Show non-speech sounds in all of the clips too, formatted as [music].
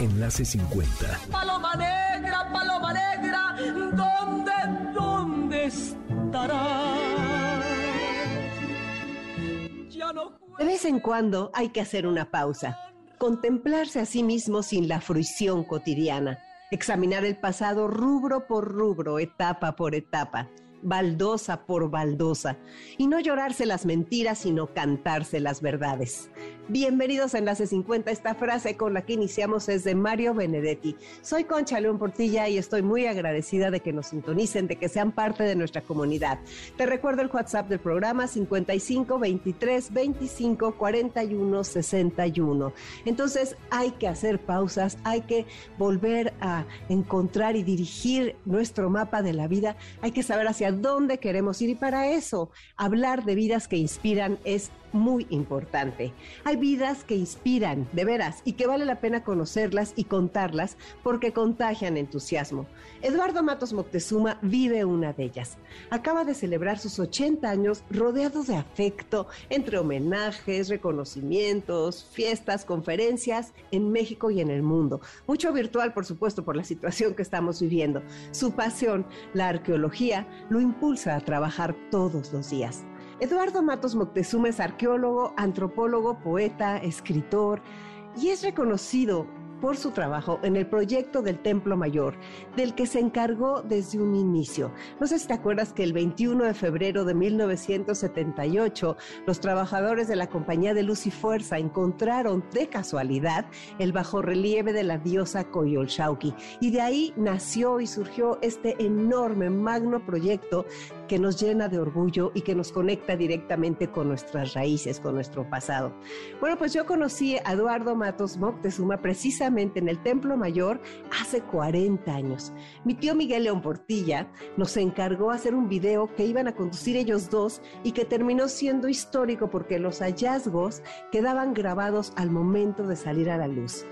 Enlace 50. Paloma negra, paloma negra, ¿dónde, dónde estará? De vez en cuando hay que hacer una pausa, contemplarse a sí mismo sin la fruición cotidiana, examinar el pasado rubro por rubro, etapa por etapa baldosa por baldosa, y no llorarse las mentiras, sino cantarse las verdades. Bienvenidos a Enlace 50. Esta frase con la que iniciamos es de Mario Benedetti. Soy Concha León Portilla y estoy muy agradecida de que nos sintonicen, de que sean parte de nuestra comunidad. Te recuerdo el WhatsApp del programa 55 23 25 41 61. Entonces hay que hacer pausas, hay que volver a encontrar y dirigir nuestro mapa de la vida. Hay que saber hacia dónde queremos ir y para eso hablar de vidas que inspiran es muy importante. Hay vidas que inspiran, de veras, y que vale la pena conocerlas y contarlas porque contagian entusiasmo. Eduardo Matos Moctezuma vive una de ellas. Acaba de celebrar sus 80 años rodeado de afecto, entre homenajes, reconocimientos, fiestas, conferencias en México y en el mundo. Mucho virtual, por supuesto, por la situación que estamos viviendo. Su pasión, la arqueología, lo impulsa a trabajar todos los días. Eduardo Matos Moctezuma es arqueólogo, antropólogo, poeta, escritor y es reconocido por su trabajo en el proyecto del Templo Mayor, del que se encargó desde un inicio. No sé si te acuerdas que el 21 de febrero de 1978 los trabajadores de la Compañía de Luz y Fuerza encontraron de casualidad el bajorrelieve de la diosa Coyolxauqui y de ahí nació y surgió este enorme magno proyecto que nos llena de orgullo y que nos conecta directamente con nuestras raíces, con nuestro pasado. Bueno, pues yo conocí a Eduardo Matos Moctezuma precisamente en el Templo Mayor hace 40 años. Mi tío Miguel León Portilla nos encargó hacer un video que iban a conducir ellos dos y que terminó siendo histórico porque los hallazgos quedaban grabados al momento de salir a la luz.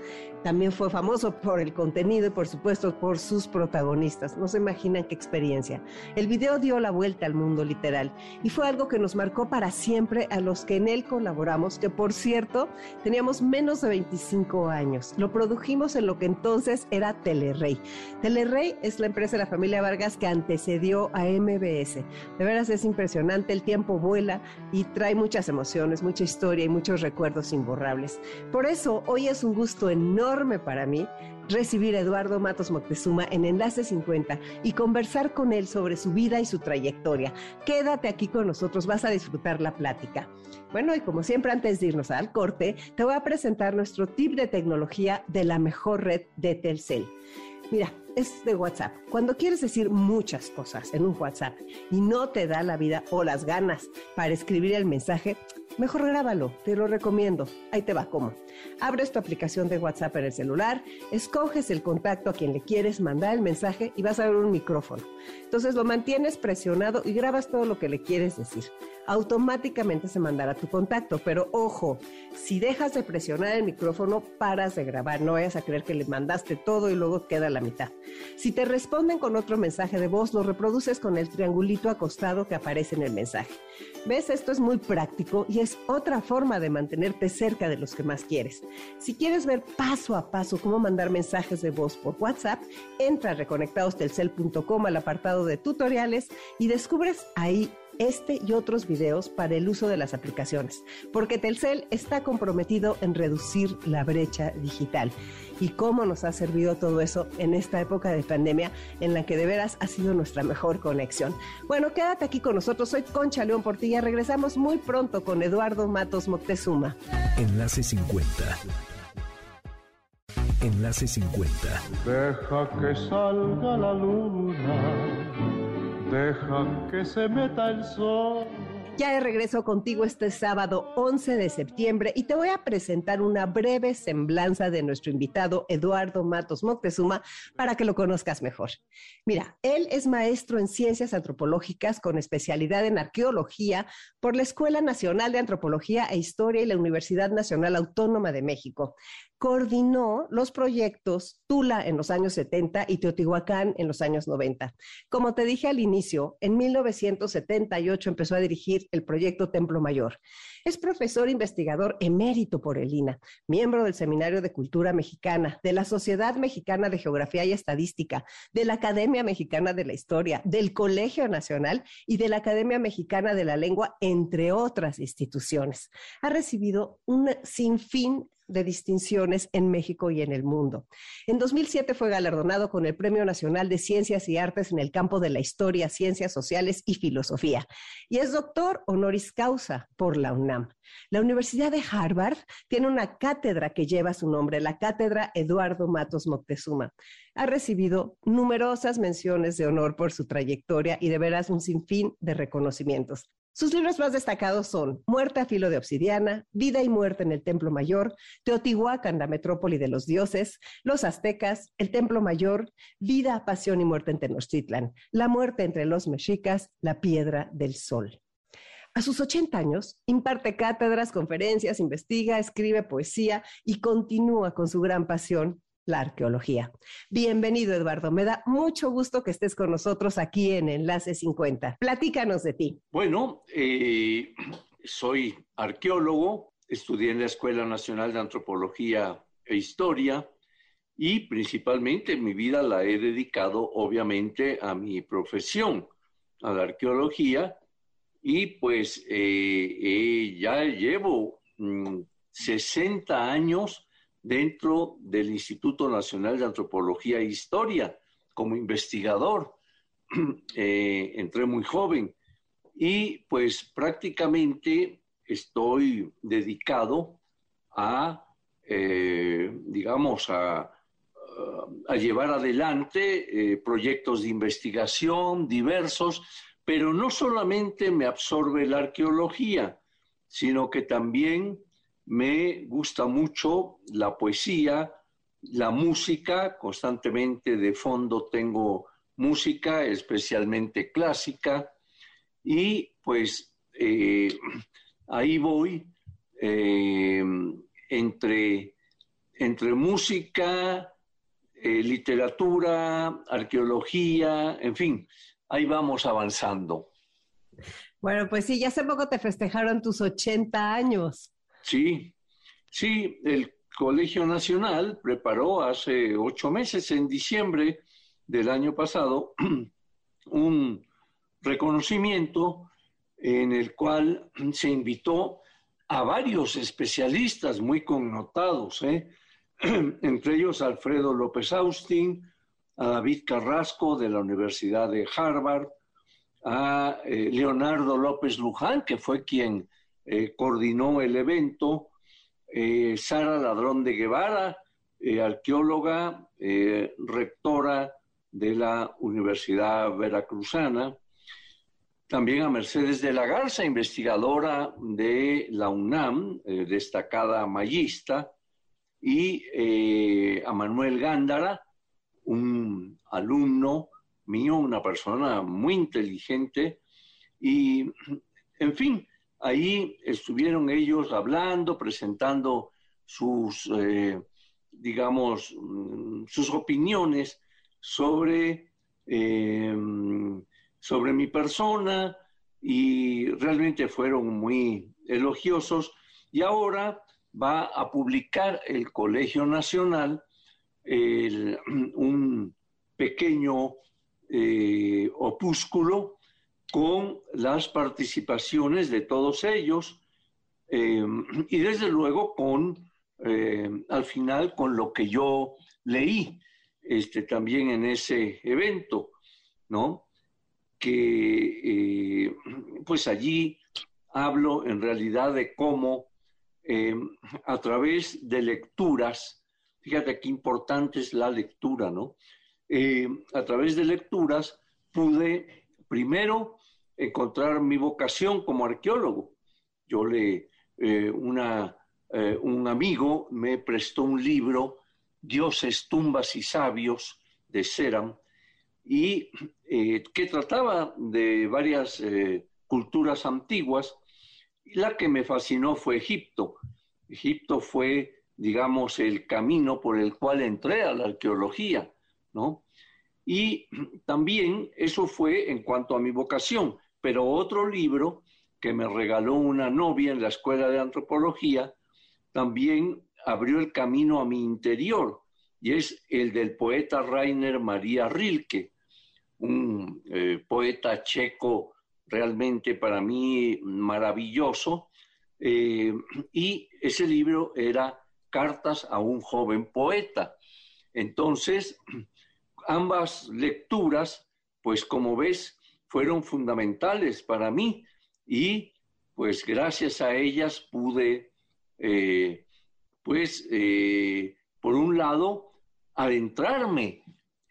También fue famoso por el contenido y por supuesto por sus protagonistas. No se imaginan qué experiencia. El video dio la vuelta al mundo literal y fue algo que nos marcó para siempre a los que en él colaboramos, que por cierto teníamos menos de 25 años. Lo produjimos en lo que entonces era Telerrey. Telerrey es la empresa de la familia Vargas que antecedió a MBS. De veras es impresionante, el tiempo vuela y trae muchas emociones, mucha historia y muchos recuerdos imborrables. Por eso hoy es un gusto enorme para mí recibir a Eduardo Matos Moctezuma en Enlace 50 y conversar con él sobre su vida y su trayectoria. Quédate aquí con nosotros, vas a disfrutar la plática. Bueno, y como siempre, antes de irnos al corte, te voy a presentar nuestro tip de tecnología de la mejor red de Telcel. Mira, es de WhatsApp. Cuando quieres decir muchas cosas en un WhatsApp y no te da la vida o las ganas para escribir el mensaje, mejor grábalo, te lo recomiendo. Ahí te va cómo. Abres tu aplicación de WhatsApp en el celular, escoges el contacto a quien le quieres mandar el mensaje y vas a ver un micrófono. Entonces lo mantienes presionado y grabas todo lo que le quieres decir. Automáticamente se mandará tu contacto, pero ojo, si dejas de presionar el micrófono, paras de grabar. No vayas a creer que le mandaste todo y luego queda la mitad. Si te responden con otro mensaje de voz, lo reproduces con el triangulito acostado que aparece en el mensaje. ¿Ves? Esto es muy práctico y es otra forma de mantenerte cerca de los que más quieres. Si quieres ver paso a paso cómo mandar mensajes de voz por WhatsApp, entra a reconectadostelcel.com al apartado de tutoriales y descubres ahí este y otros videos para el uso de las aplicaciones, porque Telcel está comprometido en reducir la brecha digital. Y cómo nos ha servido todo eso en esta época de pandemia en la que de veras ha sido nuestra mejor conexión. Bueno, quédate aquí con nosotros. Soy Concha León Portilla. Regresamos muy pronto con Eduardo Matos Moctezuma. Enlace 50. Enlace 50. Deja que salga la luna, deja que se meta el sol. Ya de regreso contigo este sábado 11 de septiembre y te voy a presentar una breve semblanza de nuestro invitado Eduardo Matos Moctezuma para que lo conozcas mejor. Mira, él es maestro en ciencias antropológicas con especialidad en arqueología por la Escuela Nacional de Antropología e Historia y la Universidad Nacional Autónoma de México coordinó los proyectos Tula en los años 70 y Teotihuacán en los años 90. Como te dije al inicio, en 1978 empezó a dirigir el proyecto Templo Mayor. Es profesor investigador emérito por el INA, miembro del Seminario de Cultura Mexicana, de la Sociedad Mexicana de Geografía y Estadística, de la Academia Mexicana de la Historia, del Colegio Nacional y de la Academia Mexicana de la Lengua, entre otras instituciones. Ha recibido un sinfín de distinciones en México y en el mundo. En 2007 fue galardonado con el Premio Nacional de Ciencias y Artes en el campo de la historia, ciencias sociales y filosofía. Y es doctor honoris causa por la UNAM. La Universidad de Harvard tiene una cátedra que lleva su nombre, la Cátedra Eduardo Matos Moctezuma. Ha recibido numerosas menciones de honor por su trayectoria y de veras un sinfín de reconocimientos. Sus libros más destacados son Muerte a filo de obsidiana, Vida y muerte en el Templo Mayor, Teotihuacán, la metrópoli de los dioses, Los aztecas, El Templo Mayor, Vida, pasión y muerte en Tenochtitlan, La muerte entre los mexicas, La piedra del sol. A sus 80 años, imparte cátedras, conferencias, investiga, escribe poesía y continúa con su gran pasión, la arqueología. Bienvenido, Eduardo. Me da mucho gusto que estés con nosotros aquí en Enlace 50. Platícanos de ti. Bueno, eh, soy arqueólogo, estudié en la Escuela Nacional de Antropología e Historia y principalmente mi vida la he dedicado obviamente a mi profesión, a la arqueología y pues eh, ya llevo 60 mm, años dentro del Instituto Nacional de Antropología e Historia como investigador. [clears throat] Eh, entré muy joven y pues prácticamente estoy dedicado a, eh, digamos, a, llevar adelante eh, proyectos de investigación diversos, pero no solamente me absorbe la arqueología, sino que también me gusta mucho la poesía, la música, constantemente de fondo tengo música, especialmente clásica, y pues eh, ahí voy eh, entre, entre música, eh, literatura, arqueología, en fin, ahí vamos avanzando. Bueno, pues sí, ya hace poco te festejaron tus 80 años. Sí, sí, el Colegio Nacional preparó hace ocho meses, en diciembre del año pasado, [clears throat] un reconocimiento en el cual se invitó a varios especialistas muy connotados, ¿eh? [clears throat] entre ellos Alfredo López Austin, a David Carrasco de la Universidad de Harvard, a eh, Leonardo López Luján, que fue quien eh, coordinó el evento eh, Sara Ladrón de Guevara, eh, arqueóloga, rectora de la Universidad Veracruzana, también a Mercedes de la Garza, investigadora de la UNAM, destacada mayista, y a Manuel Gándara, un alumno mío, una persona muy inteligente, y en fin, Ahí estuvieron ellos hablando, presentando sus, eh, digamos, mm, sus opiniones sobre, eh, sobre mi persona y realmente fueron muy elogiosos. Y ahora va a publicar el Colegio Nacional [clears throat] un pequeño eh, opúsculo con las participaciones de todos ellos eh, y desde luego con, eh, al final, con lo que yo leí este, también en ese evento, ¿no? Que eh, pues allí hablo en realidad de cómo a través de lecturas, fíjate qué importante es la lectura, ¿no? a través de lecturas pude primero encontrar mi vocación como arqueólogo. Yo le, eh, una, eh, un amigo me prestó un libro, Dioses, tumbas y sabios, de Seram, y eh, que trataba de varias culturas antiguas. La que me fascinó fue Egipto. Egipto fue, digamos, el camino por el cual entré a la arqueología, ¿no? Y también eso fue en cuanto a mi vocación, pero otro libro que me regaló una novia en la escuela de antropología también abrió el camino a mi interior y es el del poeta Rainer María Rilke, un eh, poeta checo realmente para mí maravilloso. Eh, y ese libro era Cartas a un joven poeta. Entonces, ambas lecturas, pues como ves, fueron fundamentales para mí y pues gracias a ellas pude, eh, pues, eh, por un lado, adentrarme.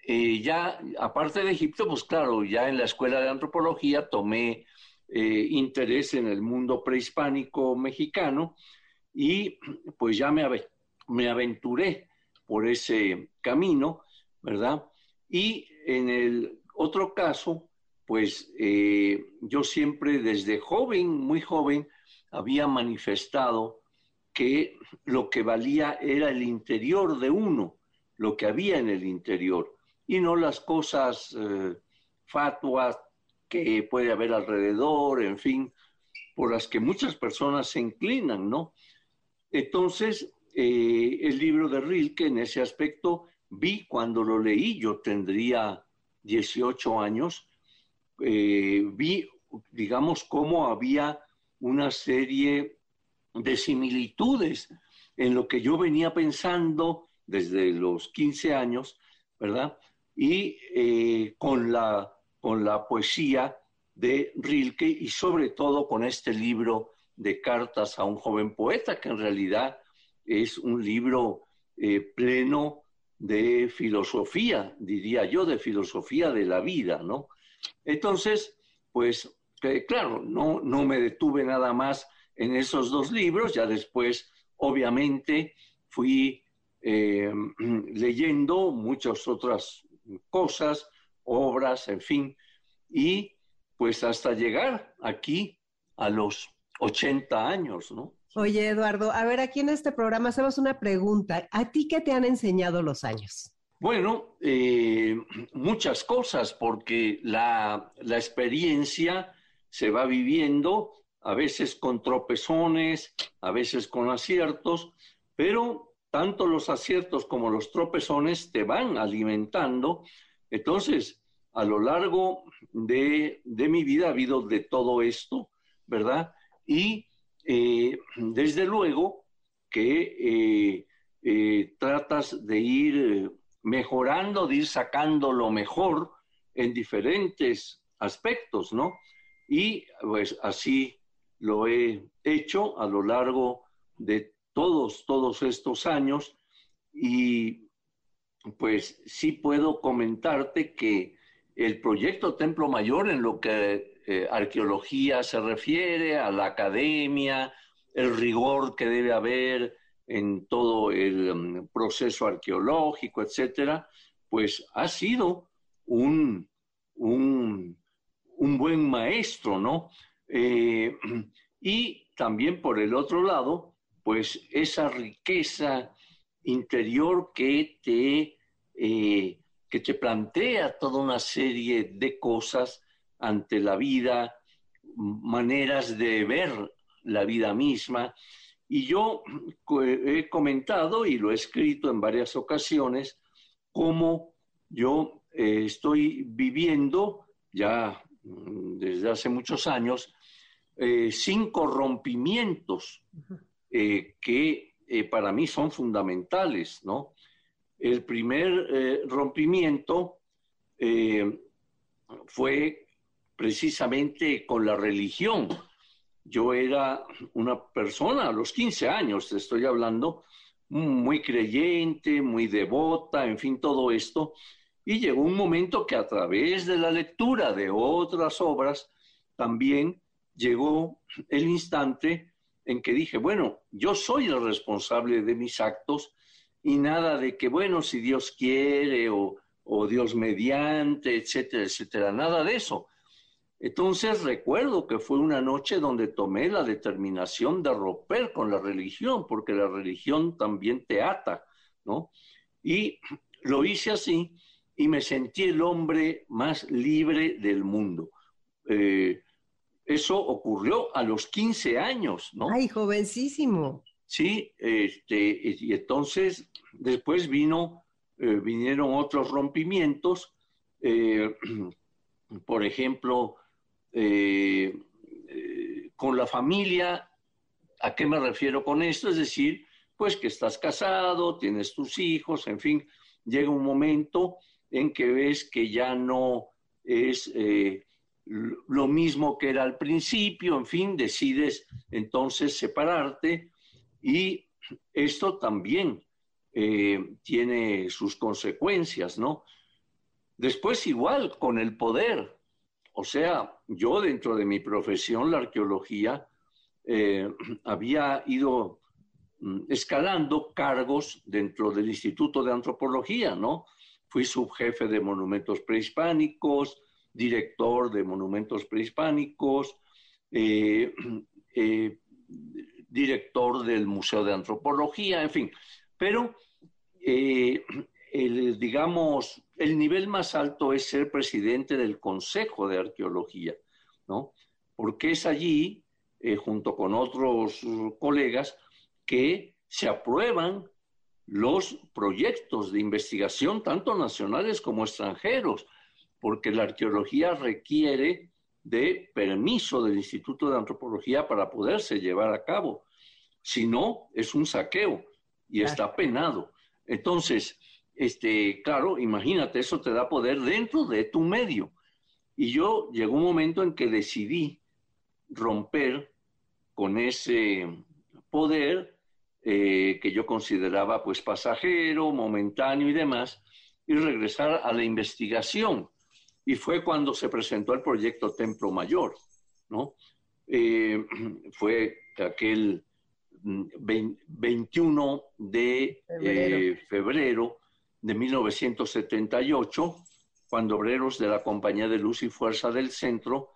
Eh, ya, aparte de Egipto, pues claro, ya en la escuela de antropología tomé interés en el mundo prehispánico mexicano y pues ya me, me aventuré por ese camino, ¿verdad? Y en el otro caso, pues eh, yo siempre desde joven, muy joven, había manifestado que lo que valía era el interior de uno, lo que había en el interior, y no las cosas eh, fatuas que puede haber alrededor, en fin, por las que muchas personas se inclinan, ¿no? Entonces, eh, el libro de Rilke en ese aspecto vi cuando lo leí, yo tendría 18 años, eh, vi, digamos, cómo había una serie de similitudes en lo que yo venía pensando desde los 15 años, ¿verdad? Y eh, con, la, con la poesía de Rilke y sobre todo con este libro de cartas a un joven poeta, que en realidad es un libro eh, pleno de filosofía, diría yo, de filosofía de la vida, ¿no? Entonces, pues, claro, no, no me detuve nada más en esos dos libros, ya después, obviamente, fui eh, [clears throat] leyendo muchas otras cosas, obras, en fin, y pues hasta llegar aquí a los 80 años, ¿no? Oye, Eduardo, a ver, aquí en este programa hacemos una pregunta. ¿A ti qué te han enseñado los años? Bueno, eh, muchas cosas, porque la, la experiencia se va viviendo, a veces con tropezones, a veces con aciertos, pero tanto los aciertos como los tropezones te van alimentando. Entonces, a lo largo de, de mi vida ha habido de todo esto, ¿verdad? Y eh, desde luego que eh, tratas de ir mejorando, de ir sacando lo mejor en diferentes aspectos, ¿no? Y pues así lo he hecho a lo largo de todos, todos estos años y pues sí puedo comentarte que el proyecto Templo Mayor en lo que eh, arqueología se refiere, a la academia, el rigor que debe haber en todo el um, proceso arqueológico, etcétera, pues ha sido un, un, buen maestro, ¿no? Eh, [clears throat] y también por el otro lado, pues esa riqueza interior que te, eh, que te plantea toda una serie de cosas ante la vida, maneras de ver la vida misma. Y yo he comentado y lo he escrito en varias ocasiones cómo yo eh, estoy viviendo ya mm, desde hace muchos años eh, cinco rompimientos eh, que para mí son fundamentales, ¿no? El primer rompimiento fue precisamente con la religión. Yo era una persona a los 15 años, te estoy hablando, muy creyente, muy devota, en fin, todo esto. Y llegó un momento que a través de la lectura de otras obras, también llegó el instante en que dije, bueno, yo soy el responsable de mis actos y nada de que, bueno, si Dios quiere o, o Dios mediante, etcétera, etcétera, nada de eso. Entonces recuerdo que fue una noche donde tomé la determinación de romper con la religión, porque la religión también te ata, ¿no? Y [clears throat] lo hice así y me sentí el hombre más libre del mundo. Eh, eso ocurrió a los 15 años, ¿no? Ay, jovencísimo. Sí, este, y entonces después vino, eh, vinieron otros rompimientos, eh, [clears throat] por ejemplo, con la familia, ¿a qué me refiero con esto? Es decir, pues que estás casado, tienes tus hijos, en fin, llega un momento en que ves que ya no es lo mismo que era al principio, en fin, decides entonces separarte y esto también eh, tiene sus consecuencias, ¿no? Después igual con el poder, o sea, yo dentro de mi profesión, la arqueología, eh, [clears throat] había ido mm, escalando cargos dentro del Instituto de Antropología, ¿no? Fui subjefe de monumentos prehispánicos, director de monumentos prehispánicos, eh, [clears throat] eh, director del Museo de Antropología, en fin. Pero, digamos, el nivel más alto es ser presidente del Consejo de Arqueología, ¿no? Porque es allí, junto con otros colegas, que se aprueban los proyectos de investigación, tanto nacionales como extranjeros porque la arqueología requiere de permiso del Instituto de Antropología para poderse llevar a cabo. Si no, es un saqueo y está penado. Entonces, este, claro, imagínate, eso te da poder dentro de tu medio. Y yo llegó un momento en que decidí romper con ese poder eh, que yo consideraba pues pasajero, momentáneo y demás, y regresar a la investigación y fue cuando se presentó el proyecto Templo Mayor, ¿no? Eh, [clears throat] fue aquel 21 mm, de eh, febrero. De 1978, cuando obreros de la Compañía de Luz y Fuerza del Centro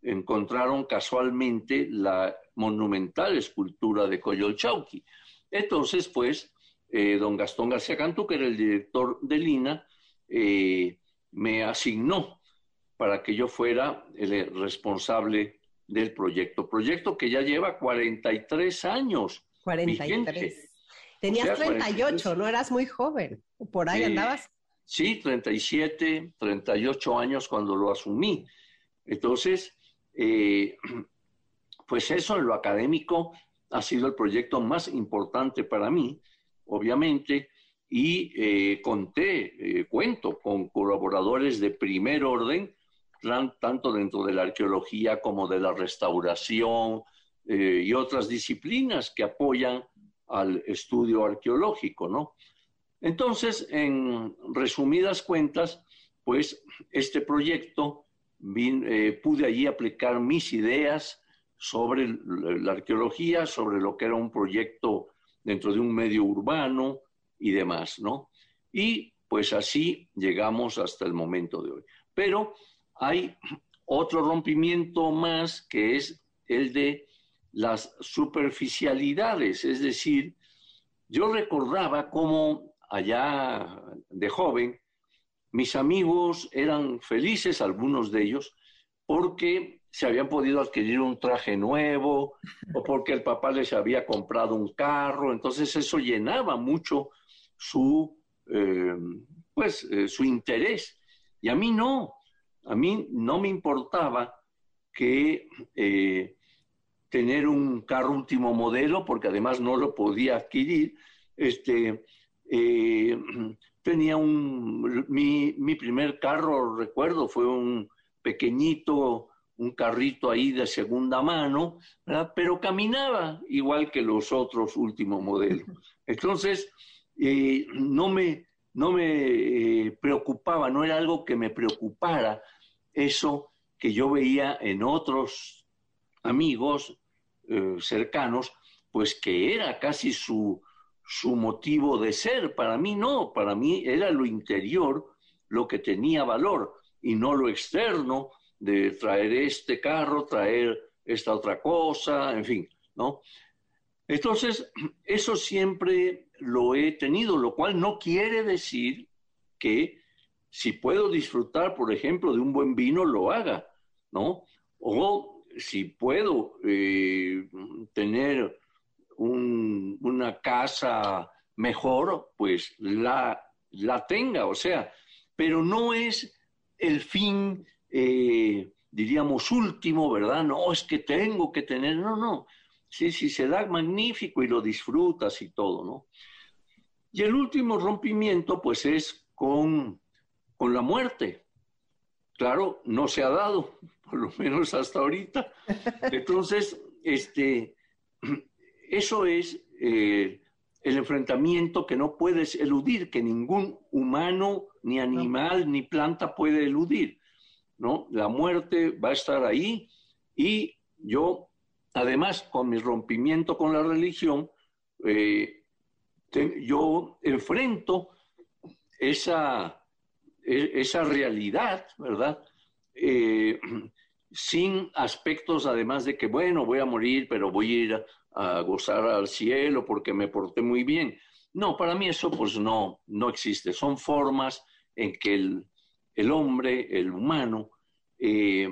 encontraron casualmente la monumental escultura de Coyolchauqui. Entonces, pues, eh, don Gastón García Cantú, que era el director de Lina, me asignó para que yo fuera el responsable del proyecto. Proyecto que ya lleva 43 años. 43. Tenías 38, no eras muy joven. Por ahí andabas. Sí, 37, 38 años cuando lo asumí. Entonces, eh, [clears throat] pues eso en lo académico ha sido el proyecto más importante para mí, obviamente, y eh, conté, eh, cuento con colaboradores de primer orden tanto dentro de la arqueología como de la restauración eh, y otras disciplinas que apoyan al estudio arqueológico, ¿no? Entonces, en resumidas cuentas, pues este proyecto eh, pude allí aplicar mis ideas sobre la arqueología, sobre lo que era un proyecto dentro de un medio urbano y demás, ¿no? Y pues así llegamos hasta el momento de hoy. Pero hay otro rompimiento más que es el de las superficialidades, es decir, yo recordaba cómo allá de joven mis amigos eran felices, algunos de ellos, porque se habían podido adquirir un traje nuevo o porque el papá les había comprado un carro, entonces eso llenaba mucho su, eh, pues, eh, su interés. Y a mí no, a mí no me importaba que eh, tener un carro último modelo, porque además no lo podía adquirir. Este, eh, [clears throat] tenía un, mi, mi, primer carro, recuerdo, fue un pequeñito, un carrito ahí de segunda mano, pero caminaba igual que los otros últimos modelos. [laughs] Entonces, eh, no me, no me preocupaba, no era algo que me preocupara eso que yo veía en otros amigos eh, cercanos, pues que era casi su, su motivo de ser. Para mí no, para mí era lo interior lo que tenía valor y no lo externo de traer este carro, traer esta otra cosa, en fin, ¿no? Entonces, [clears throat] eso siempre lo he tenido, lo cual no quiere decir que si puedo disfrutar, por ejemplo, de un buen vino, lo haga, ¿no? O si puedo eh, tener una casa mejor, pues la, la tenga, o sea, pero no es el fin, eh, diríamos, último, ¿verdad? No, es que tengo que tener, no, no. Sí, sí, se da magnífico y lo disfrutas y todo, ¿no? Y el último rompimiento, pues es con, con la muerte. Claro, no se ha dado, por lo menos hasta ahorita. Entonces, este, eso es eh, el enfrentamiento que no puedes eludir, que ningún humano, ni animal, ni planta puede eludir. ¿no? La muerte va a estar ahí y yo, además, con mi rompimiento con la religión, eh, yo enfrento esa, esa realidad, ¿verdad? Eh, sin aspectos, además de que, bueno, voy a morir, pero voy a ir a gozar al cielo porque me porté muy bien. No, para mí eso pues no, no existe. Son formas en que el, hombre, el humano, eh,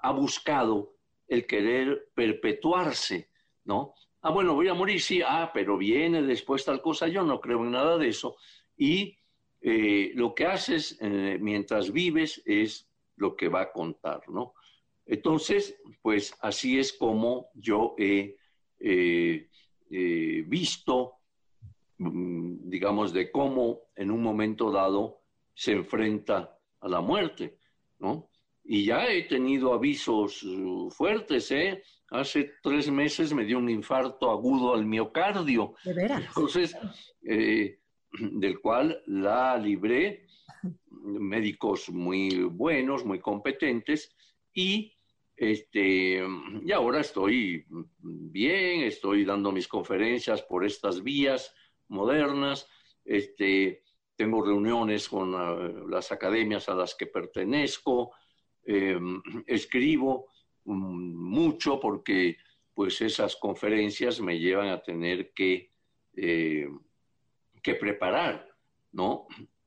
ha buscado el querer perpetuarse, ¿no? Ah, bueno, voy a morir, sí, ah, pero viene después tal cosa, yo no creo en nada de eso. Y eh, lo que haces eh, mientras vives es lo que va a contar, ¿no? Entonces, pues así es como yo he eh, visto, mm, digamos, de cómo en un momento dado se enfrenta a la muerte, ¿no? Y ya he tenido avisos uh, fuertes, ¿eh? Hace tres meses me dio un infarto agudo al miocardio. ¿De veras? Entonces, eh, [clears throat] del cual la libré, médicos muy buenos, muy competentes, y este, y ahora estoy bien, estoy dando mis conferencias por estas vías modernas, este, tengo reuniones con ah, las academias a las que pertenezco, em, [clears throat] escribo mm, mucho porque pues esas conferencias me llevan a tener que, eh, que preparar, ¿no?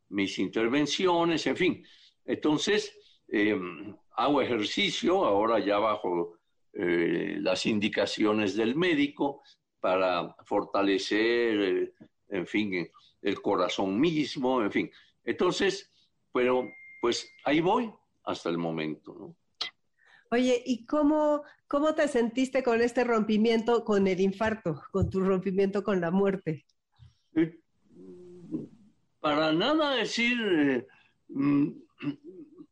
Mis intervenciones, en fin. Entonces, em, hago ejercicio, ahora ya bajo eh, las indicaciones del médico para fortalecer, eh, en fin, el corazón mismo, en fin. Entonces, pero pues ahí voy hasta el momento, ¿no? Oye, ¿y cómo, cómo te sentiste con este rompimiento, con el infarto, con tu rompimiento con la muerte? Eh, para nada decir, mm,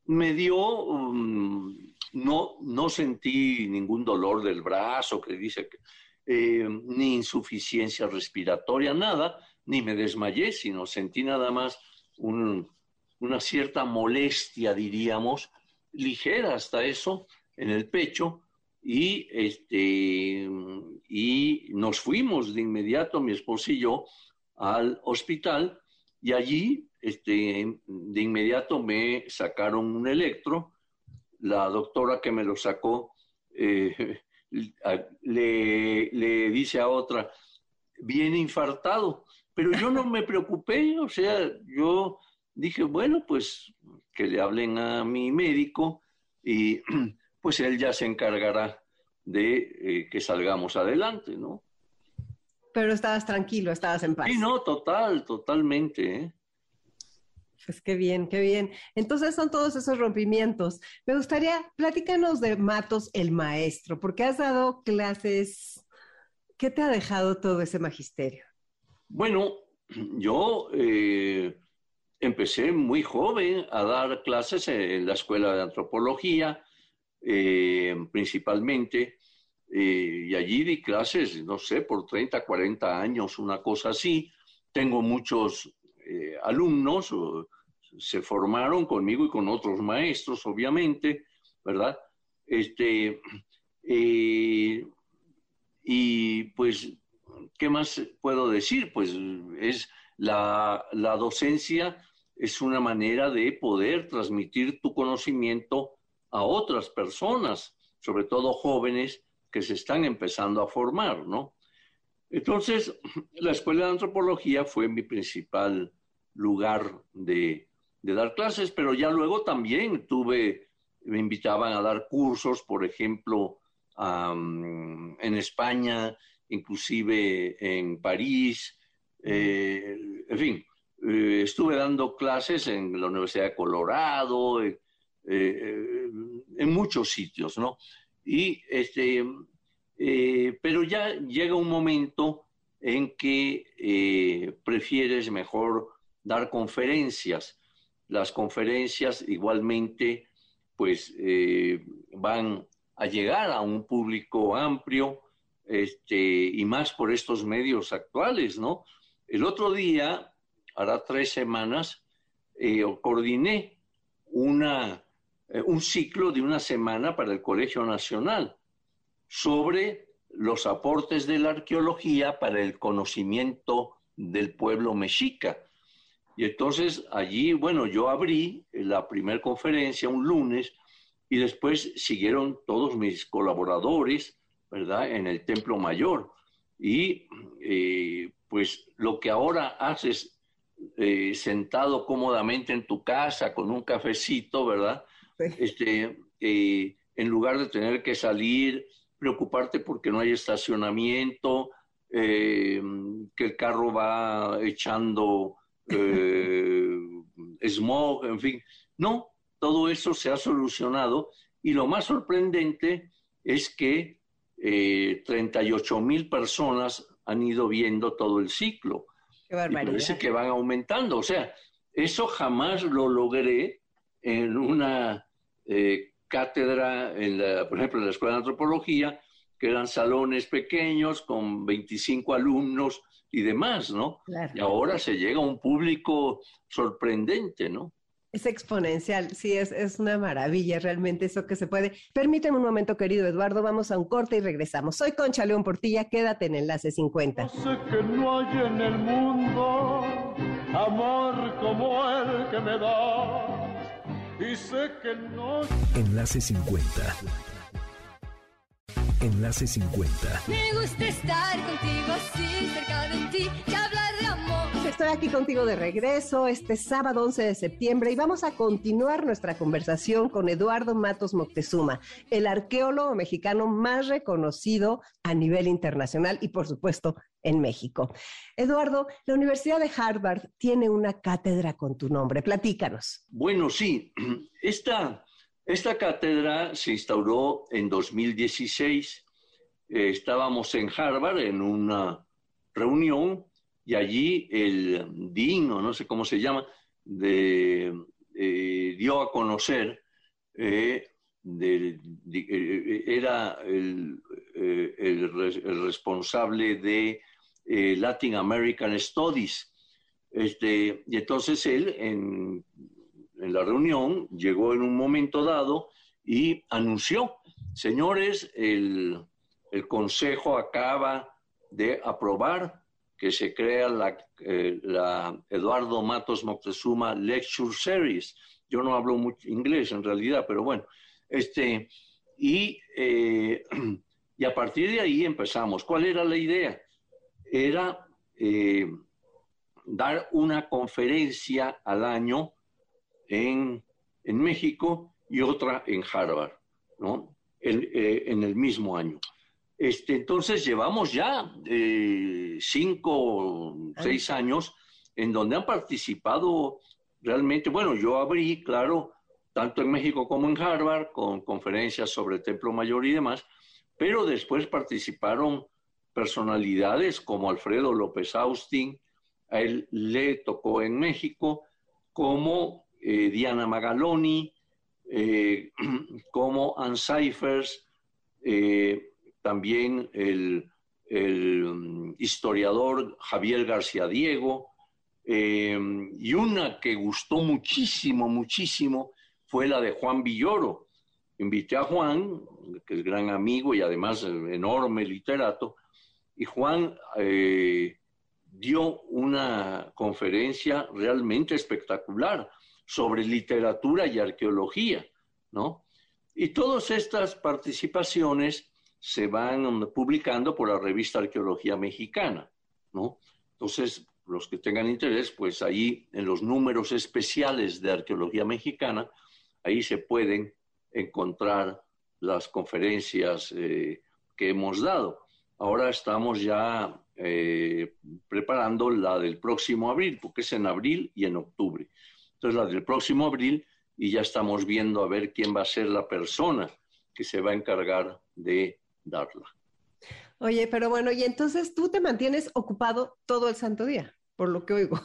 me dio, um, no, no sentí ningún dolor del brazo, que dice eh, ni insuficiencia respiratoria, nada, ni me desmayé, sino sentí nada más una cierta molestia, diríamos, ligera hasta eso, en el pecho, y, este, y nos fuimos de inmediato, mi esposo y yo, al hospital, y allí este, de inmediato me sacaron un electro. La doctora que me lo sacó eh, [laughs] le, le, dice a otra, viene infartado. Pero yo no me preocupé, o sea, yo dije, bueno, pues que le hablen a mi médico y [clears throat] pues él ya se encargará de eh, que salgamos adelante, ¿no? Pero estabas tranquilo, estabas en paz. Sí, no, total, totalmente. ¿eh? Pues qué bien, qué bien. Entonces son todos esos rompimientos. Me gustaría, platícanos de Matos el maestro, porque has dado clases. ¿Qué te ha dejado todo ese magisterio? Bueno, yo eh, empecé muy joven a dar clases en la escuela de antropología, eh, principalmente, eh, y allí di clases, no sé, por 30, 40 años, una cosa así. Tengo muchos eh, alumnos, se formaron conmigo y con otros maestros, obviamente, ¿verdad? Este, eh, y pues, ¿qué más puedo decir? Pues es la, la docencia es una manera de poder transmitir tu conocimiento a otras personas, sobre todo jóvenes que se están empezando a formar, ¿no? Entonces, [clears throat] la Escuela de Antropología fue mi principal lugar de, dar clases, pero ya luego también tuve, me invitaban a dar cursos, por ejemplo, en España, inclusive en París, eh, en fin, eh, estuve dando clases en la Universidad de Colorado, eh, en muchos sitios, ¿no? Y este, pero ya llega un momento en que prefieres mejor dar conferencias. Las conferencias igualmente pues eh, van a llegar a un público amplio este, y más por estos medios actuales, ¿no? El otro día, hará tres semanas, eh, coordiné una, eh, un ciclo de una semana para el Colegio Nacional sobre los aportes de la arqueología para el conocimiento del pueblo mexica. Y entonces allí, bueno, yo abrí la primera conferencia un lunes y después siguieron todos mis colaboradores, ¿verdad?, en el Templo Mayor. Y eh, pues lo que ahora haces eh, sentado cómodamente en tu casa con un cafecito, ¿verdad? Este, eh, en lugar de tener que salir, preocuparte porque no hay estacionamiento, que el carro va echando eh, [laughs] smog, en fin. No, todo eso se ha solucionado y lo más sorprendente es que 38 eh, mil personas han ido viendo todo el ciclo. Qué barbaridad. parece que van aumentando. O sea, eso jamás lo logré en una eh, cátedra, en la, por ejemplo, en la Escuela de Antropología, que eran salones pequeños con 25 alumnos y demás, ¿no? Y ahora se llega a un público sorprendente, ¿no? Es exponencial, sí, es, es una maravilla realmente eso que se puede. Permíteme un momento, querido Eduardo, vamos a un corte y regresamos. Soy Concha León Portilla, quédate en Enlace 50. No sé que no hay en el mundo amor como el que me da, y sé que no... Enlace 50 Enlace 50. Me gusta estar contigo así, cerca de ti, y hablar de amor. Estoy aquí contigo de regreso este sábado 11 de septiembre y vamos a continuar nuestra conversación con Eduardo Matos Moctezuma, el arqueólogo mexicano más reconocido a nivel internacional y por supuesto en México. Eduardo, la Universidad de Harvard tiene una cátedra con tu nombre. Platícanos. Bueno, sí, [clears throat] esta esta cátedra se instauró en 2016. Eh, estábamos en Harvard en una reunión y allí el DIN, o no sé cómo se llama, de, eh, dio a conocer, eh, era el, el, responsable de Latin American Studies. Este, y entonces él, en en la reunión, llegó en un momento dado y anunció, señores, el, Consejo acaba de aprobar que se crea la, eh, la, Eduardo Matos Moctezuma Lecture Series. Yo no hablo mucho inglés en realidad, pero bueno, este, y, eh, [clears throat] y a partir de ahí empezamos. ¿Cuál era la idea? Era eh, dar una conferencia al año en, México y otra en Harvard, ¿no? Eh, en, el mismo año. Este, entonces llevamos ya eh, cinco o seis años en donde han participado realmente, bueno, yo abrí, claro, tanto en México como en Harvard, con conferencias sobre el Templo Mayor y demás, pero después participaron personalidades como Alfredo López Austin, a él le tocó en México, como eh, Diana Magaloni, eh, [clears throat] como Ann Cyphers, eh, también el, mm, historiador Javier García Diego, y una que gustó muchísimo, muchísimo, fue la de Juan Villoro, invité a Juan, que es gran amigo y además enorme literato, y Juan eh, dio una conferencia realmente espectacular sobre literatura y arqueología, ¿no? Y todas estas participaciones se van publicando por la revista Arqueología Mexicana, ¿no? Entonces, los que tengan interés, pues ahí en los números especiales de Arqueología Mexicana, ahí se pueden encontrar las conferencias eh, que hemos dado. Ahora estamos ya eh, preparando la del próximo abril, porque es en abril y en octubre. Entonces, la del próximo abril, y ya estamos viendo a ver quién va a ser la persona que se va a encargar de darla. Oye, pero bueno, y entonces tú te mantienes ocupado todo el santo día, por lo que oigo.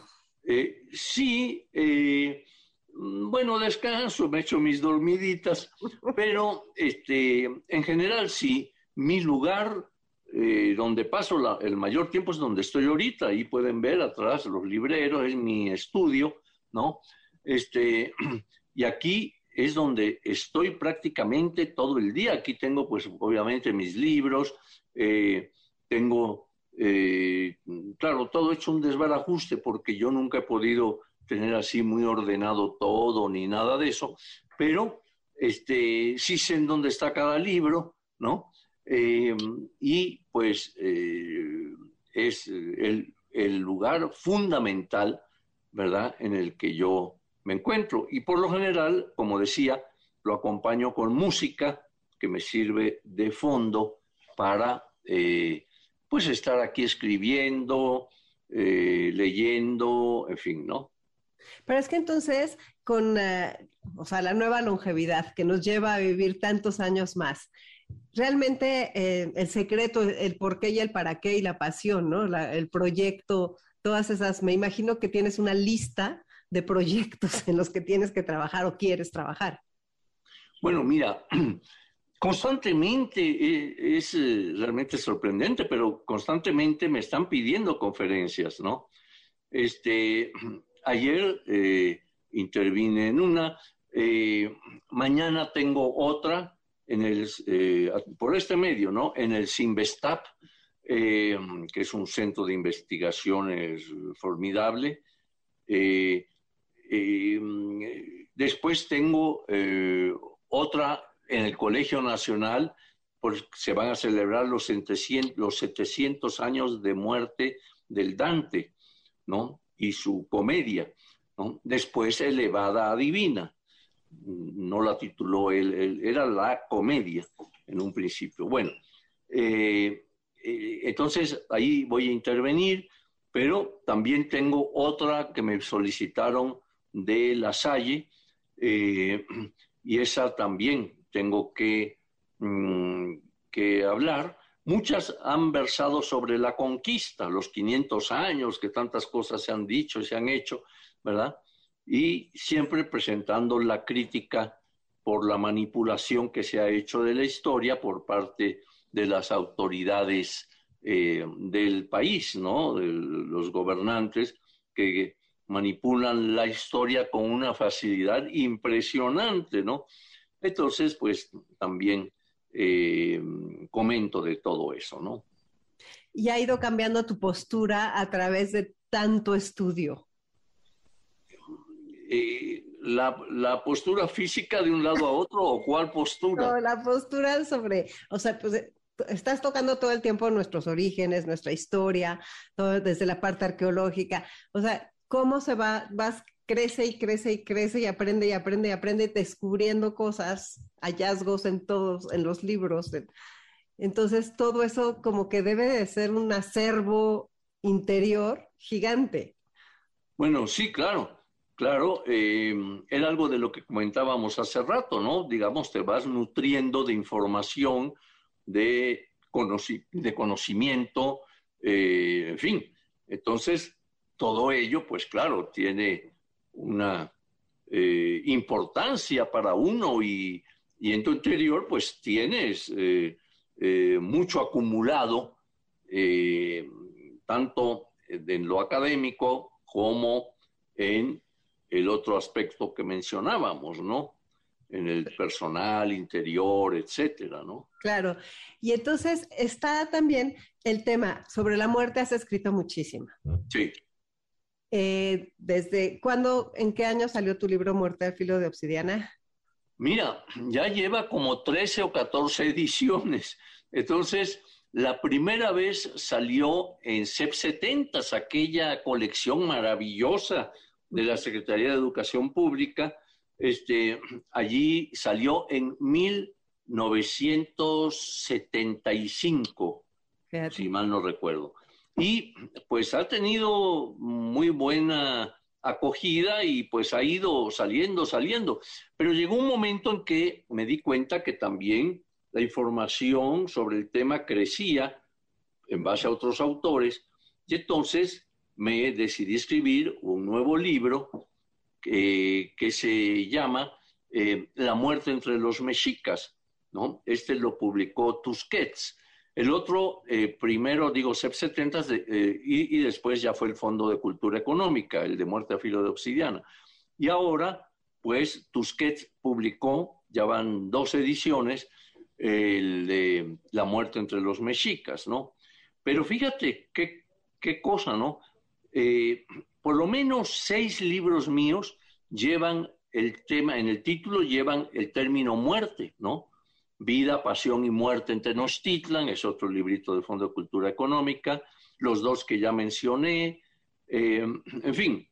Eh, sí, eh, bueno, descanso, me echo mis dormiditas, pero este, en general sí, mi lugar eh, donde paso el mayor tiempo es donde estoy ahorita, ahí pueden ver atrás los libreros, es mi estudio, ¿no? Este, [clears throat] y aquí es donde estoy prácticamente todo el día. Aquí tengo, pues, obviamente mis libros, eh, tengo, eh, claro, todo hecho un desbarajuste porque yo nunca he podido tener así muy ordenado todo ni nada de eso, pero este, sí sé en dónde está cada libro, ¿no? Eh, y pues es el, el lugar fundamental, ¿verdad?, en el que yo me encuentro. Y por lo general, como decía, lo acompaño con música que me sirve de fondo para eh, pues estar aquí escribiendo, eh, leyendo, en fin, ¿no? Pero es que entonces, con eh, o sea, la nueva longevidad que nos lleva a vivir tantos años más, realmente el secreto, el por qué y el para qué y la pasión, ¿no? el proyecto, todas esas, me imagino que tienes una lista de proyectos en los que tienes que trabajar o quieres trabajar. Bueno, mira, [clears throat] constantemente eh, es, eh, realmente sorprendente, pero constantemente me están pidiendo conferencias, ¿no? Este, [clears throat] ayer eh, intervine en una, mañana tengo otra en el, por este medio, ¿no? En el Sinvestap, que es un centro de investigaciones formidable. Después tengo otra en el Colegio Nacional, pues se van a celebrar los 700, los 700 años de muerte del Dante, ¿no? Y su comedia, ¿no? Después elevada divina. No la tituló él, era la comedia en un principio. Bueno, eh, eh, entonces ahí voy a intervenir, pero también tengo otra que me solicitaron de La Salle, eh, y esa también tengo mm, que, hablar. Muchas han versado sobre la conquista, los 500 años, que tantas cosas se han dicho y se han hecho, ¿verdad? Y siempre presentando la crítica por la manipulación que se ha hecho de la historia por parte de las autoridades eh, del país, ¿no? De los gobernantes que manipulan la historia con una facilidad impresionante, ¿no? Entonces, pues también eh, comento de todo eso, ¿no? ¿Y ha ido cambiando tu postura a través de tanto estudio? Eh, la, postura física de un lado a otro o cuál postura? [laughs] No, la postura sobre, o sea, pues estás tocando todo el tiempo nuestros orígenes, nuestra historia, todo desde la parte arqueológica. O sea, ¿cómo se va, vas crece y crece y crece y aprende y aprende y aprende descubriendo cosas, hallazgos en todos, en los libros. Entonces todo eso como que debe de ser un acervo interior gigante. Bueno, sí, claro, claro. Em, era algo de lo que comentábamos hace rato, ¿no? Digamos, te vas nutriendo de información, de, de conocimiento, eh, en fin. Entonces, todo ello, pues claro, tiene una eh, importancia para uno y, en tu interior pues tienes eh, eh, mucho acumulado, tanto en lo académico como en el otro aspecto que mencionábamos, ¿no? en el personal interior, etcétera, ¿no? Claro. Y entonces está también el tema sobre la muerte, has escrito muchísimo. Sí. Eh, ¿Desde cuándo, en qué año salió tu libro Muerte al filo de obsidiana? Mira, [clears throat] ya lleva como 13 o 14 ediciones. Entonces, la primera vez salió en CEP 70, aquella colección maravillosa de la Secretaría de Educación Pública. Este, [clears throat] allí salió en 1975, si mal no recuerdo. Y pues ha tenido muy buena acogida y pues ha ido saliendo, saliendo. Pero llegó un momento en que me di cuenta que también la información sobre el tema crecía en base a otros autores y entonces me decidí escribir un nuevo libro que se llama eh, La muerte entre los mexicas. ¿no? Este lo publicó Tusquets. El otro, eh, primero digo CEP 70 eh, y, y, después ya fue el Fondo de Cultura Económica, el de Muerte a Filo de Obsidiana. Y ahora, pues Tusquets publicó, ya van dos ediciones, el de la muerte entre los mexicas, ¿no? Pero fíjate qué, qué cosa, ¿no? Eh, por lo menos seis libros míos llevan el tema, en el título llevan el término muerte, ¿no? Vida, Pasión y Muerte en Tenochtitlan, es otro librito del Fondo de Cultura Económica, los dos que ya mencioné, eh, en fin,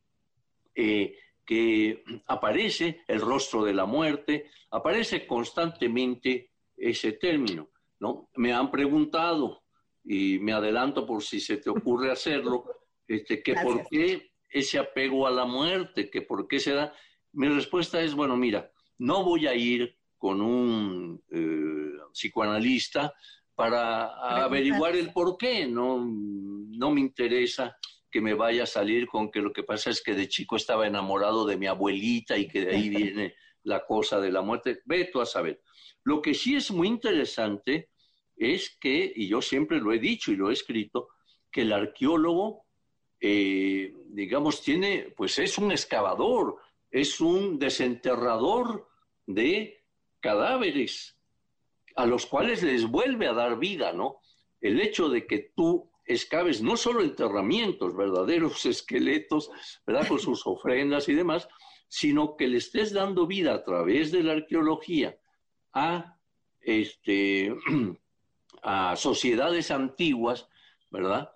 eh, que aparece el rostro de la muerte, aparece constantemente ese término, ¿no? Me han preguntado, y me adelanto por si se te ocurre hacerlo, este, que por qué ese apego a la muerte, que por qué se da. Mi respuesta es, bueno, mira, no voy a ir con un eh, psicoanalista para averiguar el por qué, no, no me interesa que me vaya a salir con que lo que pasa es que de chico estaba enamorado de mi abuelita y que de ahí [laughs] viene la cosa de la muerte. Ve tú a saber. Lo que sí es muy interesante es que, y yo siempre lo he dicho y lo he escrito, que el arqueólogo, eh, digamos, tiene, pues es un excavador, es un desenterrador de cadáveres a los cuales les vuelve a dar vida, ¿no? El hecho de que tú excaves no solo enterramientos, verdaderos [laughs] esqueletos, ¿verdad? Con sus ofrendas y demás, sino que le estés dando vida a través de la arqueología a, este, [clears throat] a sociedades antiguas, ¿verdad?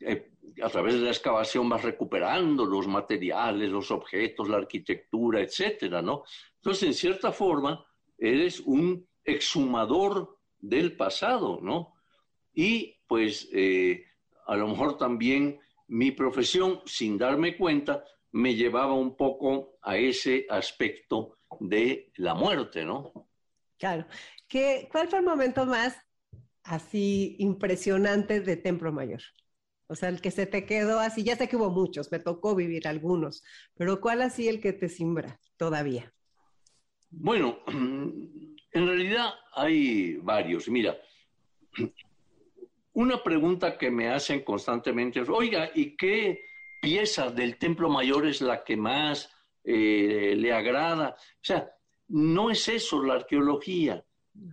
Eh, a través de la excavación vas recuperando los materiales, los objetos, la arquitectura, etcétera, ¿no? Entonces, en cierta forma, eres un exhumador del pasado, ¿no? Y pues eh, a lo mejor también mi profesión, sin darme cuenta, me llevaba un poco a ese aspecto de la muerte, ¿no? Claro. ¿Qué, ¿Cuál fue el momento más así impresionante de Templo Mayor? O sea, el que se te quedó así, ya sé que hubo muchos, me tocó vivir algunos, pero ¿cuál así el que te simbra todavía? Bueno, [clears throat] en realidad hay varios. Mira, [clears throat] una pregunta que me hacen constantemente es, oiga, ¿y qué pieza del Templo Mayor es la que más eh, le agrada? O sea, no es eso la arqueología.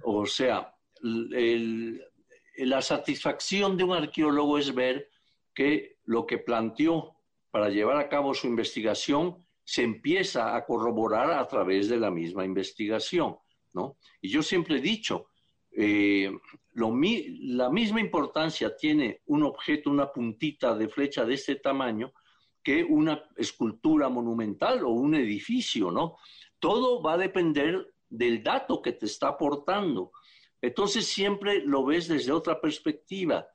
O sea, la satisfacción de un arqueólogo es ver que lo que planteó para llevar a cabo su investigación se empieza a corroborar a través de la misma investigación. ¿no? Y yo siempre he dicho, eh, la misma importancia tiene un objeto, una puntita de flecha de este tamaño, que una escultura monumental o un edificio, ¿no? todo va a depender del dato que te está aportando. Entonces siempre lo ves desde otra perspectiva,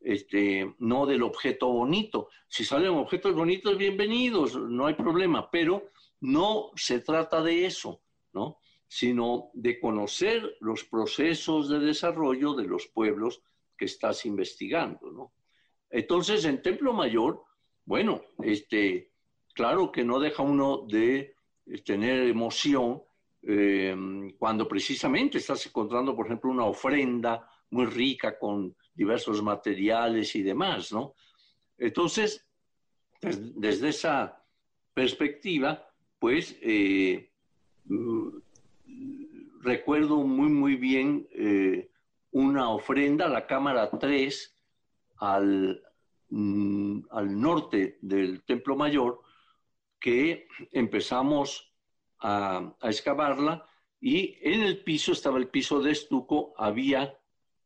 este, no del objeto bonito. Si salen objetos bonitos, bienvenidos, no hay problema, pero no se trata de eso, ¿no? sino de conocer los procesos de desarrollo de los pueblos que estás investigando. ¿no? Entonces, en Templo Mayor, bueno, este, claro que no deja uno de tener emoción eh, cuando precisamente estás encontrando, por ejemplo, una ofrenda muy rica con diversos materiales y demás, ¿no? Entonces, desde esa perspectiva, pues, eh, recuerdo muy, muy bien eh, una ofrenda, la cámara 3, al, mm, al norte del Templo Mayor, que empezamos a, excavarla y en el piso, estaba el piso de estuco, había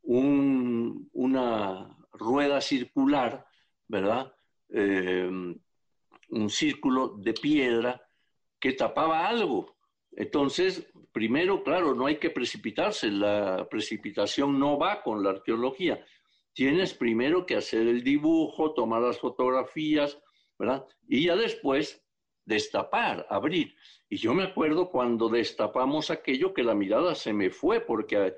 una rueda circular, ¿verdad? Eh, un círculo de piedra que tapaba algo. Entonces, primero, claro, no hay que precipitarse, la precipitación no va con la arqueología. Tienes primero que hacer el dibujo, tomar las fotografías, ¿verdad? Y ya después destapar, abrir. Y yo me acuerdo cuando destapamos aquello que la mirada se me fue porque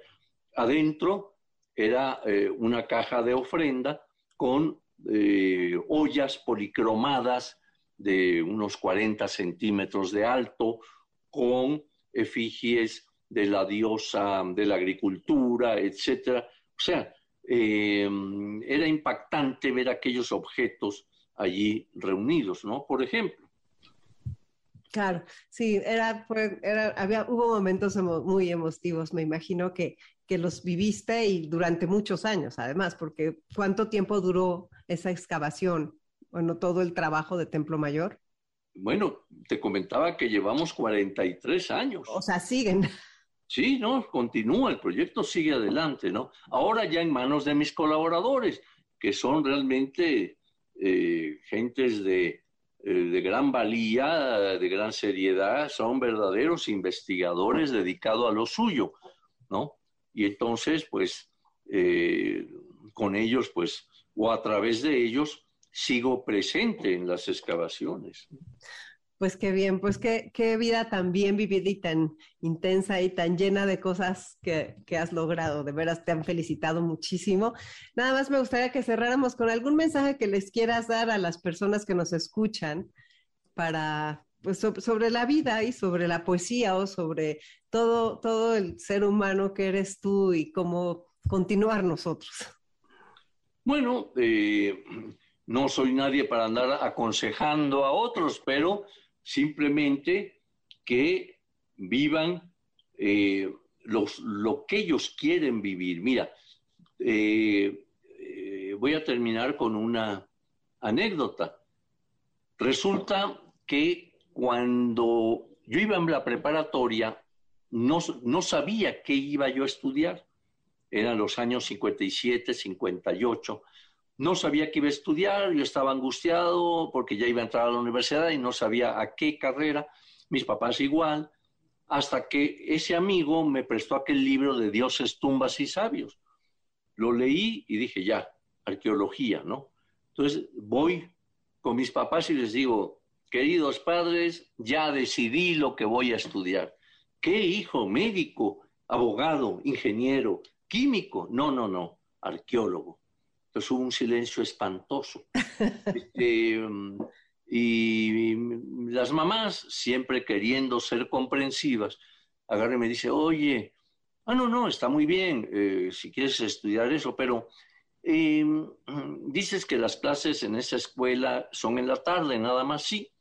adentro era eh, una caja de ofrenda con eh, ollas policromadas de unos 40 centímetros de alto, con efigies de la diosa de la agricultura, etcétera. O sea, eh, era impactante ver aquellos objetos allí reunidos, ¿no? Por ejemplo. Claro, sí, era, era, había, hubo momentos muy emotivos, me imagino que, que los viviste y durante muchos años, además, porque ¿cuánto tiempo duró esa excavación? Bueno, todo el trabajo de Templo Mayor. Bueno, te comentaba que llevamos 43 años. O sea, siguen. Sí, no, continúa, el proyecto sigue adelante, ¿no? Ahora ya en manos de mis colaboradores, que son realmente eh, gentes de, de gran valía, de gran seriedad, son verdaderos investigadores dedicados a lo suyo, ¿no? Y entonces, pues, eh, con ellos, pues, o a través de ellos, sigo presente en las excavaciones. Pues qué bien, pues qué, qué vida tan bien vivida y tan intensa y tan llena de cosas que, que, has logrado. De veras, te han felicitado muchísimo. Nada más me gustaría que cerráramos con algún mensaje que les quieras dar a las personas que nos escuchan para, pues, sobre la vida y sobre la poesía o sobre todo, todo el ser humano que eres tú y cómo continuar nosotros. Bueno, eh, no soy nadie para andar aconsejando a otros, pero simplemente que vivan eh, los, lo que ellos quieren vivir. Mira, eh, eh, voy a terminar con una anécdota. Resulta que cuando yo iba en la preparatoria, no, no sabía qué iba yo a estudiar. Eran los años 57, 58 no sabía qué iba a estudiar, yo estaba angustiado porque ya iba a entrar a la universidad y no sabía a qué carrera, mis papás igual, hasta que ese amigo me prestó aquel libro de dioses, tumbas y sabios. Lo leí y dije, ya, arqueología, ¿no? Entonces voy con mis papás y les digo, queridos padres, ya decidí lo que voy a estudiar. ¿Qué hijo? Médico, abogado, ingeniero, químico. No, no, no, arqueólogo. Entonces hubo un silencio espantoso. [laughs] Este, y las mamás, siempre queriendo ser comprensivas, agarran y me dice, oye, ah, no, no, está muy bien, eh, si quieres estudiar eso, pero em, [clears throat] dices que las clases en esa escuela son en la tarde, nada más, sí.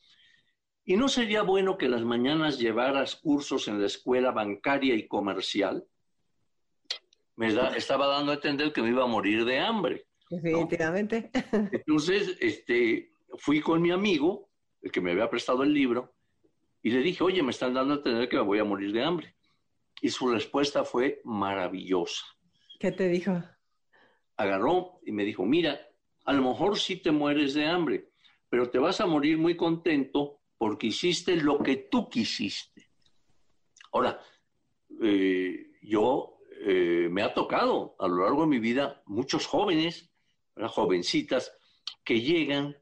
¿Y no sería bueno que las mañanas llevaras cursos en la escuela bancaria y comercial? Me estaba dando a entender que me iba a morir de hambre. Definitivamente. [laughs] Entonces, este, fui con mi amigo, el que me había prestado el libro, y le dije, oye, me están dando a entender que me voy a morir de hambre. Y su respuesta fue maravillosa. ¿Qué te dijo? Agarró y me dijo, mira, a lo mejor sí te mueres de hambre, pero te vas a morir muy contento porque hiciste lo que tú quisiste. Ahora, eh, yo eh, me ha tocado a lo largo de mi vida muchos jóvenes las jovencitas que llegan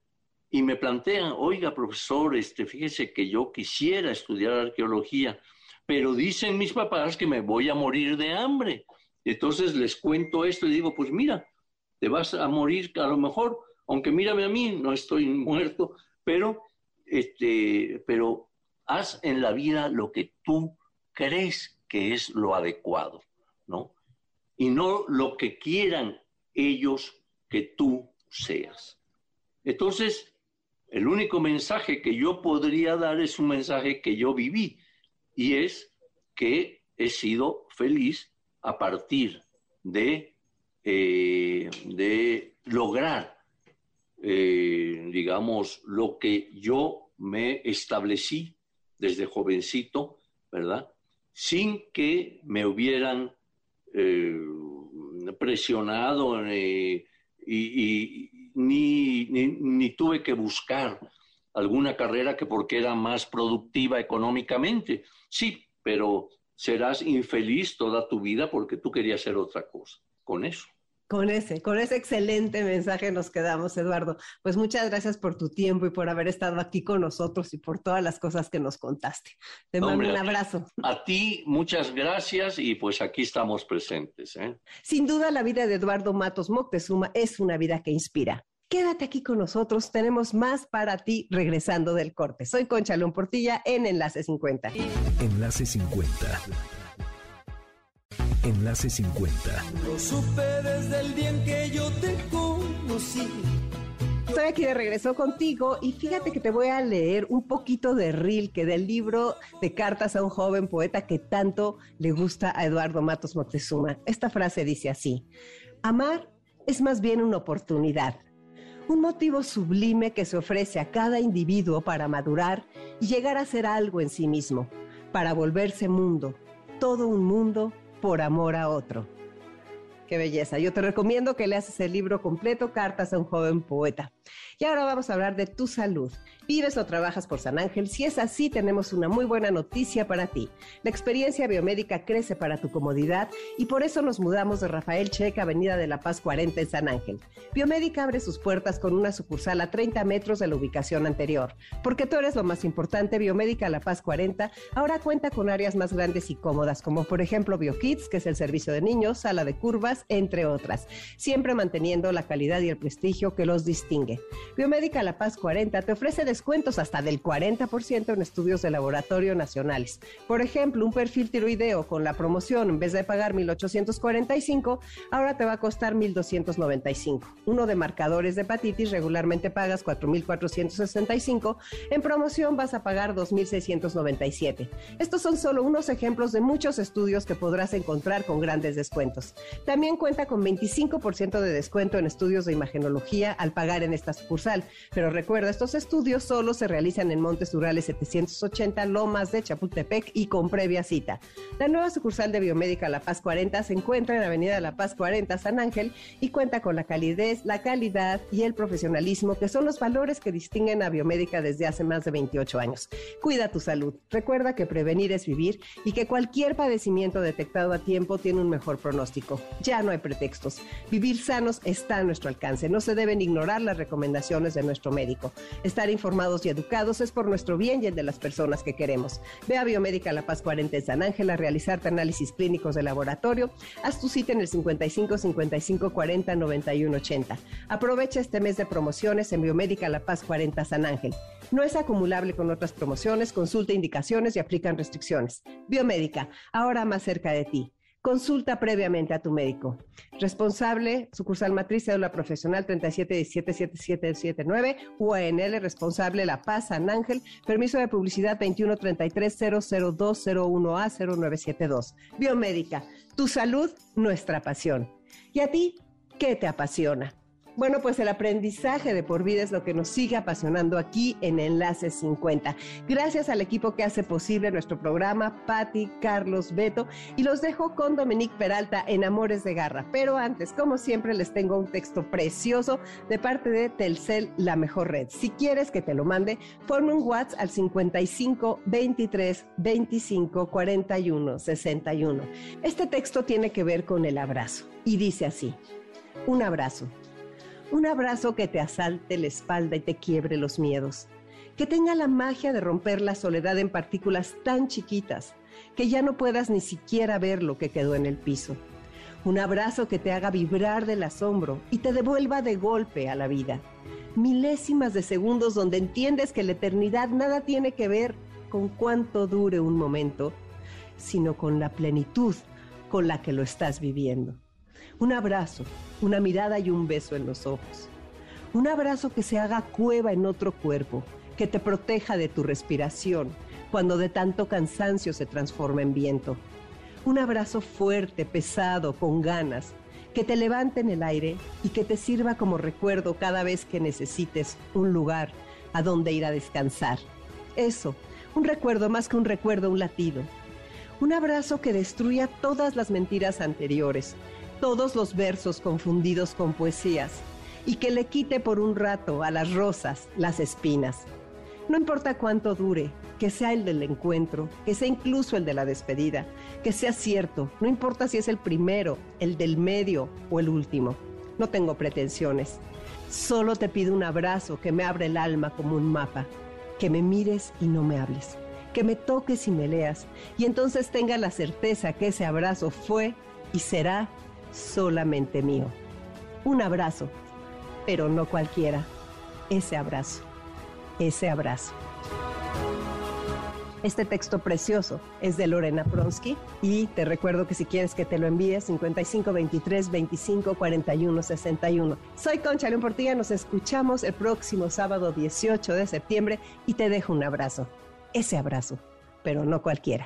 y me plantean, oiga, profesor, este, fíjese que yo quisiera estudiar arqueología, pero dicen mis papás que me voy a morir de hambre. Entonces les cuento esto y digo, pues mira, te vas a morir a lo mejor, aunque mírame a mí, no estoy muerto, pero, este, pero haz en la vida lo que tú crees que es lo adecuado, ¿no? Y no lo que quieran ellos que tú seas. Entonces, el único mensaje que yo podría dar es un mensaje que yo viví y es que he sido feliz a partir de, eh, de lograr, eh, digamos, lo que yo me establecí desde jovencito, ¿verdad? Sin que me hubieran eh, presionado y, ni, ni, tuve que buscar alguna carrera que porque era más productiva económicamente. Sí, pero serás infeliz toda tu vida porque tú querías hacer otra cosa con eso. Con ese, con ese excelente mensaje nos quedamos, Eduardo. Pues muchas gracias por tu tiempo y por haber estado aquí con nosotros y por todas las cosas que nos contaste. Te mando un abrazo. A ti, muchas gracias y pues aquí estamos presentes. ¿eh? Sin duda, la vida de Eduardo Matos Moctezuma es una vida que inspira. Quédate aquí con nosotros, tenemos más para ti regresando del corte. Soy Concha León Portilla en Enlace 50. Enlace 50. Enlace 50. Lo supe desde el día en que yo te conocí. Estoy aquí de regreso contigo y fíjate que te voy a leer un poquito de Rilke, del libro de cartas a un joven poeta que tanto le gusta a Eduardo Matos Moctezuma. Esta frase dice así, amar es más bien una oportunidad un motivo sublime que se ofrece a cada individuo para madurar y llegar a ser algo en sí mismo, para volverse mundo, todo un mundo por amor a otro. Qué belleza. Yo te recomiendo que leas ese libro completo, Cartas a un joven poeta. Y ahora vamos a hablar de tu salud. ¿Vives o trabajas por San Ángel? Si es así, tenemos una muy buena noticia para ti. La experiencia biomédica crece para tu comodidad y por eso nos mudamos de Rafael Checa, Avenida de la Paz 40 en San Ángel. Biomédica abre sus puertas con una sucursal a 30 metros de la ubicación anterior. Porque tú eres lo más importante, Biomédica La Paz 40 ahora cuenta con áreas más grandes y cómodas, como por ejemplo BioKids, que es el servicio de niños, sala de curvas, entre otras, siempre manteniendo la calidad y el prestigio que los distingue. Biomédica La Paz 40 te ofrece descuentos hasta del 40% en estudios de laboratorio nacionales. Por ejemplo, un perfil tiroideo con la promoción, en vez de pagar 1,845, ahora te va a costar 1,295. Uno de marcadores de hepatitis regularmente pagas 4,465. En promoción vas a pagar 2,697. Estos son solo unos ejemplos de muchos estudios que podrás encontrar con grandes descuentos. También cuenta con 25% de descuento en estudios de imagenología al pagar en esta sucursal. Pero recuerda, estos estudios solo se realizan en Montes Urales 780, Lomas de Chapultepec y con previa cita. La nueva sucursal de Biomédica La Paz 40 se encuentra en Avenida La Paz 40, San Ángel, y cuenta con la calidez, la calidad y el profesionalismo, que son los valores que distinguen a Biomédica desde hace más de 28 años. Cuida tu salud. Recuerda que prevenir es vivir y que cualquier padecimiento detectado a tiempo tiene un mejor pronóstico. Ya no hay pretextos. Vivir sanos está a nuestro alcance. No se deben ignorar las recomendaciones de nuestro médico. Estar informados y educados es por nuestro bien y el de las personas que queremos. Ve a Biomédica La Paz 40 en San Ángel a realizarte análisis clínicos de laboratorio. Haz tu cita en el 55 55 40 91 80. Aprovecha este mes de promociones en Biomédica La Paz 40 San Ángel. No es acumulable con otras promociones, consulta indicaciones y aplican restricciones. Biomédica, ahora más cerca de ti. Consulta previamente a tu médico. Responsable, sucursal matriz, cédula profesional 37177779, UANL, responsable La Paz, San Ángel, permiso de publicidad 2133-00201A0972. Biomédica, tu salud, nuestra pasión. ¿Y a ti qué te apasiona? Bueno, pues el aprendizaje de por vida es lo que nos sigue apasionando aquí en Enlace 50. Gracias al equipo que hace posible nuestro programa, Patti, Carlos, Beto, y los dejo con Dominique Peralta en Amores de Garra. Pero antes, como siempre, les tengo un texto precioso de parte de Telcel, la mejor red. Si quieres que te lo mande, ponme un WhatsApp al 55 23 25 41 61. Este texto tiene que ver con el abrazo y dice así: Un abrazo un abrazo que te asalte la espalda y te quiebre los miedos. Que tenga la magia de romper la soledad en partículas tan chiquitas que ya no puedas ni siquiera ver lo que quedó en el piso. Un abrazo que te haga vibrar del asombro y te devuelva de golpe a la vida. Milésimas de segundos donde entiendes que la eternidad nada tiene que ver con cuánto dure un momento, sino con la plenitud con la que lo estás viviendo. Un abrazo, una mirada y un beso en los ojos. Un abrazo que se haga cueva en otro cuerpo, que te proteja de tu respiración cuando de tanto cansancio se transforma en viento. Un abrazo fuerte, pesado, con ganas, que te levante en el aire y que te sirva como recuerdo cada vez que necesites un lugar a donde ir a descansar. Eso, un recuerdo más que un recuerdo, un latido. Un abrazo que destruya todas las mentiras anteriores, todos los versos confundidos con poesías y que le quite por un rato a las rosas las espinas. No importa cuánto dure, que sea el del encuentro, que sea incluso el de la despedida, que sea cierto, no importa si es el primero, el del medio o el último. No tengo pretensiones. Solo te pido un abrazo que me abre el alma como un mapa, que me mires y no me hables, que me toques y me leas, y entonces tenga la certeza que ese abrazo fue y será solamente mío. Un abrazo, pero no cualquiera. Ese abrazo, ese abrazo. Este texto precioso es de Lorena Pronsky y te recuerdo que si quieres que te lo envíe 55 23 25 41 61. Soy Concha León Portilla, nos escuchamos el próximo sábado 18 de septiembre y te dejo un abrazo. Ese abrazo, pero no cualquiera.